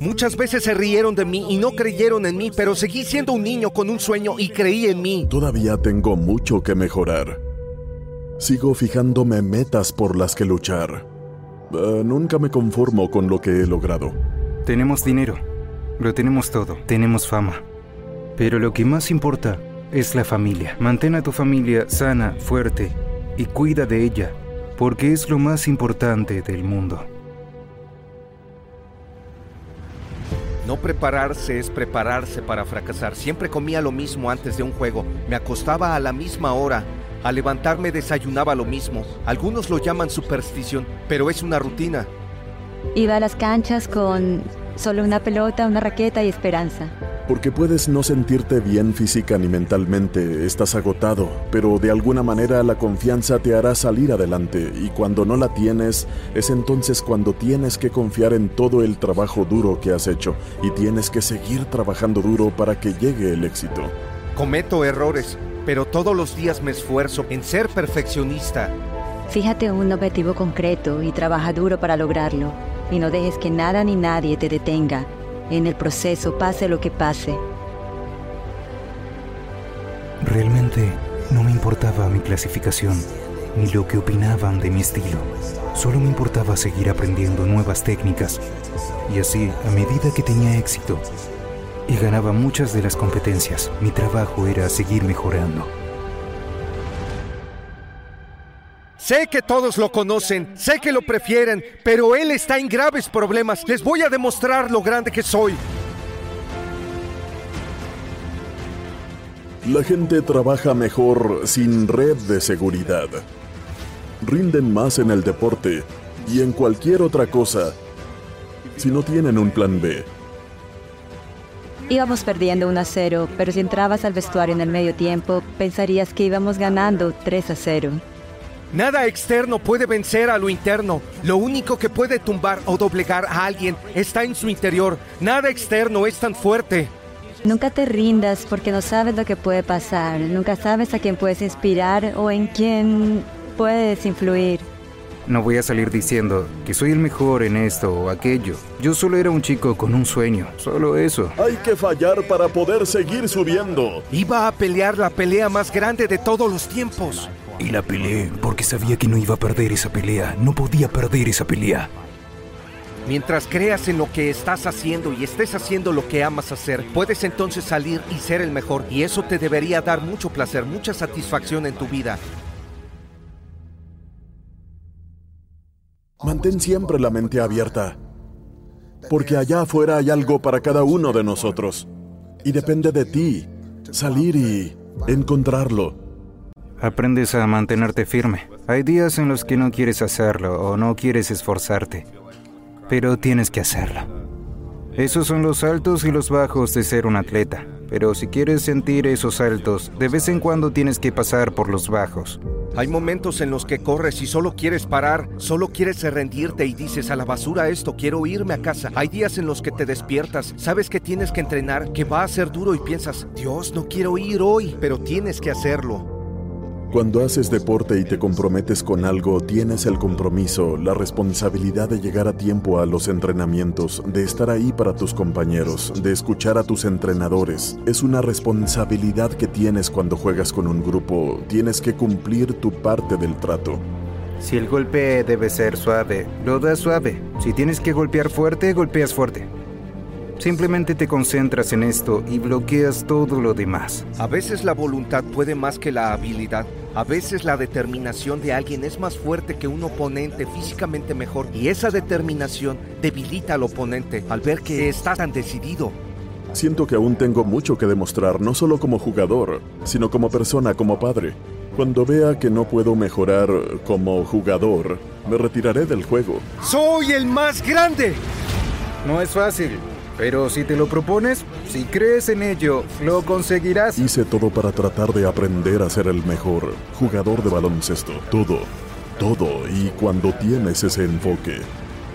Muchas veces se rieron de mí y no creyeron en mí, pero seguí siendo un niño con un sueño y creí en mí. Todavía tengo mucho que mejorar. Sigo fijándome metas por las que luchar. Uh, nunca me conformo con lo que he logrado. Tenemos dinero, lo tenemos todo, tenemos fama. Pero lo que más importa es la familia. Mantén a tu familia sana, fuerte y cuida de ella, porque es lo más importante del mundo. No prepararse es prepararse para fracasar. Siempre comía lo mismo antes de un juego. Me acostaba a la misma hora. Al levantarme desayunaba lo mismo. Algunos lo llaman superstición, pero es una rutina. Iba a las canchas con solo una pelota, una raqueta y esperanza. Porque puedes no sentirte bien física ni mentalmente, estás agotado, pero de alguna manera la confianza te hará salir adelante y cuando no la tienes, es entonces cuando tienes que confiar en todo el trabajo duro que has hecho y tienes que seguir trabajando duro para que llegue el éxito. Cometo errores, pero todos los días me esfuerzo en ser perfeccionista. Fíjate en un objetivo concreto y trabaja duro para lograrlo. Y no dejes que nada ni nadie te detenga. En el proceso, pase lo que pase. Realmente no me importaba mi clasificación ni lo que opinaban de mi estilo. Solo me importaba seguir aprendiendo nuevas técnicas. Y así, a medida que tenía éxito y ganaba muchas de las competencias, mi trabajo era seguir mejorando. Sé que todos lo conocen, sé que lo prefieren, pero él está en graves problemas. Les voy a demostrar lo grande que soy. La gente trabaja mejor sin red de seguridad. Rinden más en el deporte y en cualquier otra cosa si no tienen un plan B. Íbamos perdiendo 1 a 0, pero si entrabas al vestuario en el medio tiempo, pensarías que íbamos ganando 3 a 0. Nada externo puede vencer a lo interno. Lo único que puede tumbar o doblegar a alguien está en su interior. Nada externo es tan fuerte. Nunca te rindas porque no sabes lo que puede pasar. Nunca sabes a quién puedes inspirar o en quién puedes influir. No voy a salir diciendo que soy el mejor en esto o aquello. Yo solo era un chico con un sueño, solo eso. Hay que fallar para poder seguir subiendo. Iba a pelear la pelea más grande de todos los tiempos. Y la peleé porque sabía que no iba a perder esa pelea. No podía perder esa pelea. Mientras creas en lo que estás haciendo y estés haciendo lo que amas hacer, puedes entonces salir y ser el mejor. Y eso te debería dar mucho placer, mucha satisfacción en tu vida. Mantén siempre la mente abierta, porque allá afuera hay algo para cada uno de nosotros. Y depende de ti salir y encontrarlo. Aprendes a mantenerte firme. Hay días en los que no quieres hacerlo o no quieres esforzarte, pero tienes que hacerlo. Esos son los altos y los bajos de ser un atleta, pero si quieres sentir esos altos, de vez en cuando tienes que pasar por los bajos. Hay momentos en los que corres y solo quieres parar, solo quieres rendirte y dices a la basura esto, quiero irme a casa. Hay días en los que te despiertas, sabes que tienes que entrenar, que va a ser duro y piensas, Dios, no quiero ir hoy, pero tienes que hacerlo. Cuando haces deporte y te comprometes con algo, tienes el compromiso, la responsabilidad de llegar a tiempo a los entrenamientos, de estar ahí para tus compañeros, de escuchar a tus entrenadores. Es una responsabilidad que tienes cuando juegas con un grupo, tienes que cumplir tu parte del trato. Si el golpe debe ser suave, lo das suave. Si tienes que golpear fuerte, golpeas fuerte. Simplemente te concentras en esto y bloqueas todo lo demás. A veces la voluntad puede más que la habilidad. A veces la determinación de alguien es más fuerte que un oponente físicamente mejor y esa determinación debilita al oponente al ver que está tan decidido. Siento que aún tengo mucho que demostrar, no solo como jugador, sino como persona, como padre. Cuando vea que no puedo mejorar como jugador, me retiraré del juego. ¡Soy el más grande! No es fácil. Pero si te lo propones, si crees en ello, lo conseguirás. Hice todo para tratar de aprender a ser el mejor jugador de baloncesto. Todo, todo. Y cuando tienes ese enfoque,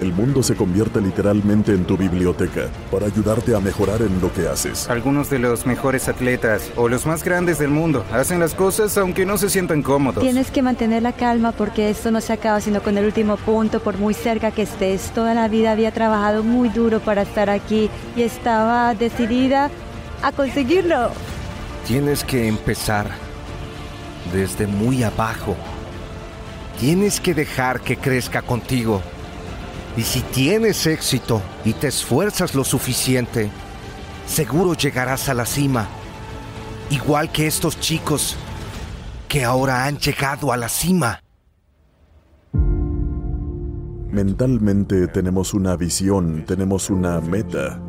el mundo se convierte literalmente en tu biblioteca para ayudarte a mejorar en lo que haces. Algunos de los mejores atletas o los más grandes del mundo hacen las cosas aunque no se sientan cómodos. Tienes que mantener la calma porque esto no se acaba sino con el último punto, por muy cerca que estés. Toda la vida había trabajado muy duro para estar aquí y estaba decidida a conseguirlo. Tienes que empezar desde muy abajo. Tienes que dejar que crezca contigo. Y si tienes éxito y te esfuerzas lo suficiente, seguro llegarás a la cima. Igual que estos chicos que ahora han llegado a la cima. Mentalmente tenemos una visión, tenemos una meta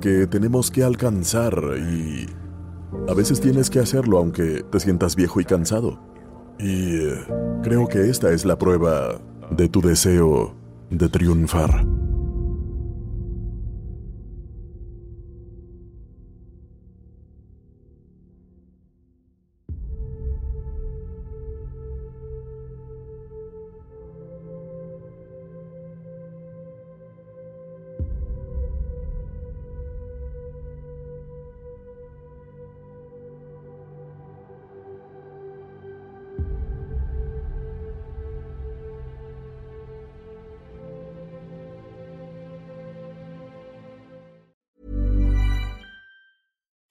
que tenemos que alcanzar y a veces tienes que hacerlo aunque te sientas viejo y cansado. Y eh, creo que esta es la prueba de tu deseo de triunfar.